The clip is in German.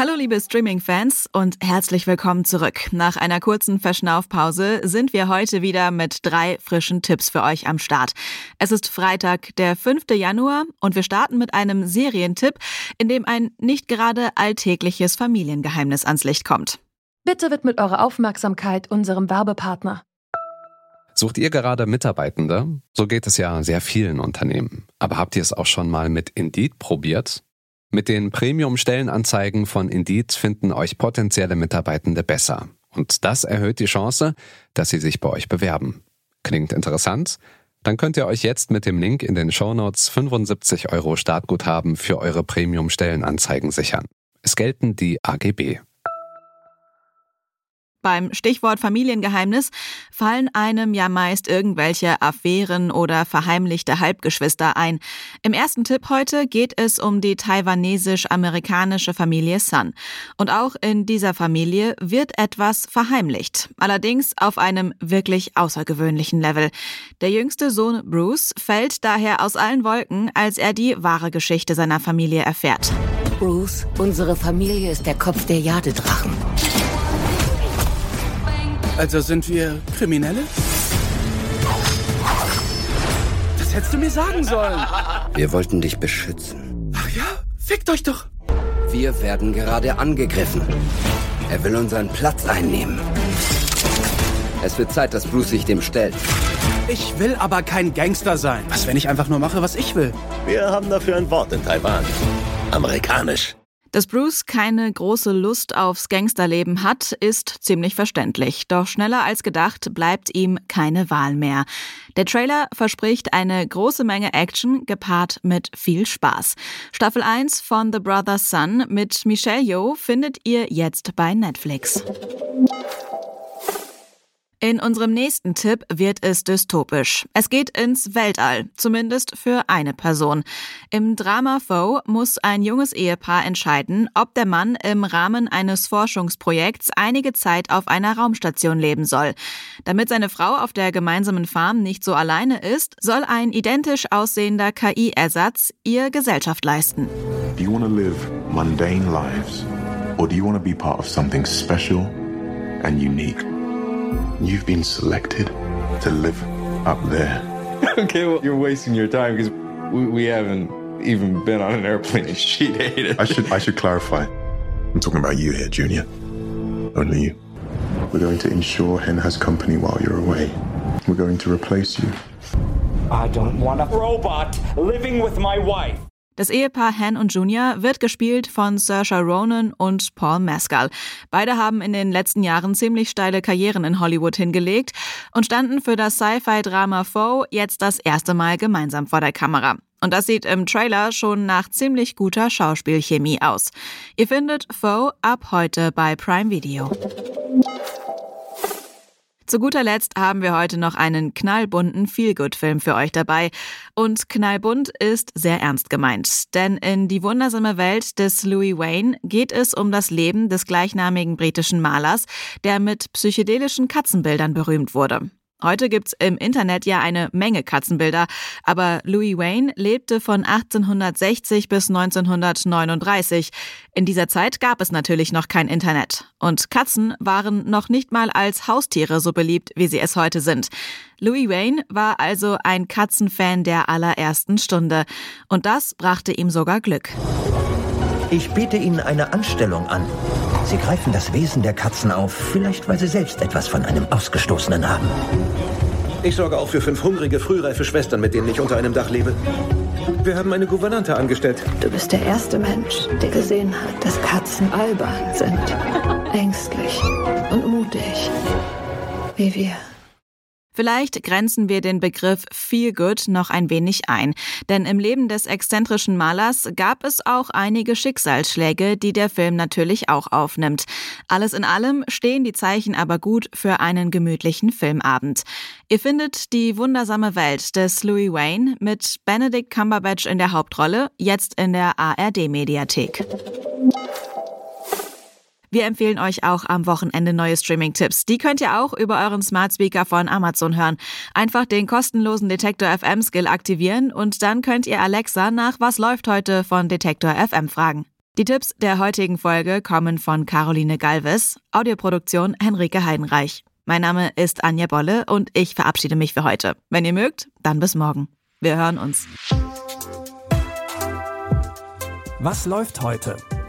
Hallo liebe Streaming-Fans und herzlich willkommen zurück. Nach einer kurzen Verschnaufpause sind wir heute wieder mit drei frischen Tipps für euch am Start. Es ist Freitag, der 5. Januar und wir starten mit einem Serientipp, in dem ein nicht gerade alltägliches Familiengeheimnis ans Licht kommt. Bitte widmet eure Aufmerksamkeit unserem Werbepartner. Sucht ihr gerade Mitarbeitende? So geht es ja sehr vielen Unternehmen. Aber habt ihr es auch schon mal mit Indeed probiert? Mit den Premium-Stellenanzeigen von Indeed finden euch potenzielle Mitarbeitende besser. Und das erhöht die Chance, dass sie sich bei euch bewerben. Klingt interessant? Dann könnt ihr euch jetzt mit dem Link in den Shownotes 75 Euro Startguthaben für eure Premium-Stellenanzeigen sichern. Es gelten die AGB. Beim Stichwort Familiengeheimnis fallen einem ja meist irgendwelche Affären oder verheimlichte Halbgeschwister ein. Im ersten Tipp heute geht es um die taiwanesisch-amerikanische Familie Sun. Und auch in dieser Familie wird etwas verheimlicht. Allerdings auf einem wirklich außergewöhnlichen Level. Der jüngste Sohn Bruce fällt daher aus allen Wolken, als er die wahre Geschichte seiner Familie erfährt. Bruce, unsere Familie ist der Kopf der Jadedrachen. Also sind wir Kriminelle? Das hättest du mir sagen sollen. Wir wollten dich beschützen. Ach ja? Fickt euch doch. Wir werden gerade angegriffen. Er will unseren Platz einnehmen. Es wird Zeit, dass Bruce sich dem stellt. Ich will aber kein Gangster sein. Was, wenn ich einfach nur mache, was ich will? Wir haben dafür ein Wort in Taiwan. Amerikanisch. Dass Bruce keine große Lust aufs Gangsterleben hat, ist ziemlich verständlich. Doch schneller als gedacht bleibt ihm keine Wahl mehr. Der Trailer verspricht eine große Menge Action gepaart mit viel Spaß. Staffel 1 von The Brother's Son mit Michelle Yeoh findet ihr jetzt bei Netflix. In unserem nächsten Tipp wird es dystopisch. Es geht ins Weltall, zumindest für eine Person. Im Drama Foe muss ein junges Ehepaar entscheiden, ob der Mann im Rahmen eines Forschungsprojekts einige Zeit auf einer Raumstation leben soll. Damit seine Frau auf der gemeinsamen Farm nicht so alleine ist, soll ein identisch aussehender KI-Ersatz ihr Gesellschaft leisten. Do you want to live mundane lives or do you want to be part of something special and unique? You've been selected to live up there. okay, well, you're wasting your time because we, we haven't even been on an airplane. She hated I should I should clarify. I'm talking about you here, Junior. Only you. We're going to ensure Hen has company while you're away. We're going to replace you. I don't want a robot living with my wife. Das Ehepaar Han und Junior wird gespielt von Saoirse Ronan und Paul Mescal. Beide haben in den letzten Jahren ziemlich steile Karrieren in Hollywood hingelegt und standen für das Sci-Fi-Drama Foe jetzt das erste Mal gemeinsam vor der Kamera. Und das sieht im Trailer schon nach ziemlich guter Schauspielchemie aus. Ihr findet Foe ab heute bei Prime Video. Zu guter Letzt haben wir heute noch einen knallbunten Feelgood-Film für euch dabei. Und knallbunt ist sehr ernst gemeint, denn in Die wundersame Welt des Louis Wayne geht es um das Leben des gleichnamigen britischen Malers, der mit psychedelischen Katzenbildern berühmt wurde. Heute gibt's im Internet ja eine Menge Katzenbilder, aber Louis Wayne lebte von 1860 bis 1939. In dieser Zeit gab es natürlich noch kein Internet. Und Katzen waren noch nicht mal als Haustiere so beliebt, wie sie es heute sind. Louis Wayne war also ein Katzenfan der allerersten Stunde. Und das brachte ihm sogar Glück. Ich biete Ihnen eine Anstellung an. Sie greifen das Wesen der Katzen auf, vielleicht weil Sie selbst etwas von einem Ausgestoßenen haben. Ich sorge auch für fünf hungrige, frühreife Schwestern, mit denen ich unter einem Dach lebe. Wir haben eine Gouvernante angestellt. Du bist der erste Mensch, der gesehen hat, dass Katzen albern sind. Ängstlich und mutig. Wie wir. Vielleicht grenzen wir den Begriff Feel Good noch ein wenig ein, denn im Leben des exzentrischen Malers gab es auch einige Schicksalsschläge, die der Film natürlich auch aufnimmt. Alles in allem stehen die Zeichen aber gut für einen gemütlichen Filmabend. Ihr findet die wundersame Welt des Louis Wayne mit Benedict Cumberbatch in der Hauptrolle, jetzt in der ARD Mediathek. Wir empfehlen euch auch am Wochenende neue Streaming-Tipps. Die könnt ihr auch über euren Smart Speaker von Amazon hören. Einfach den kostenlosen Detektor FM Skill aktivieren und dann könnt ihr Alexa nach Was läuft heute von Detektor FM fragen. Die Tipps der heutigen Folge kommen von Caroline Galvis, Audioproduktion Henrike Heidenreich. Mein Name ist Anja Bolle und ich verabschiede mich für heute. Wenn ihr mögt, dann bis morgen. Wir hören uns. Was läuft heute?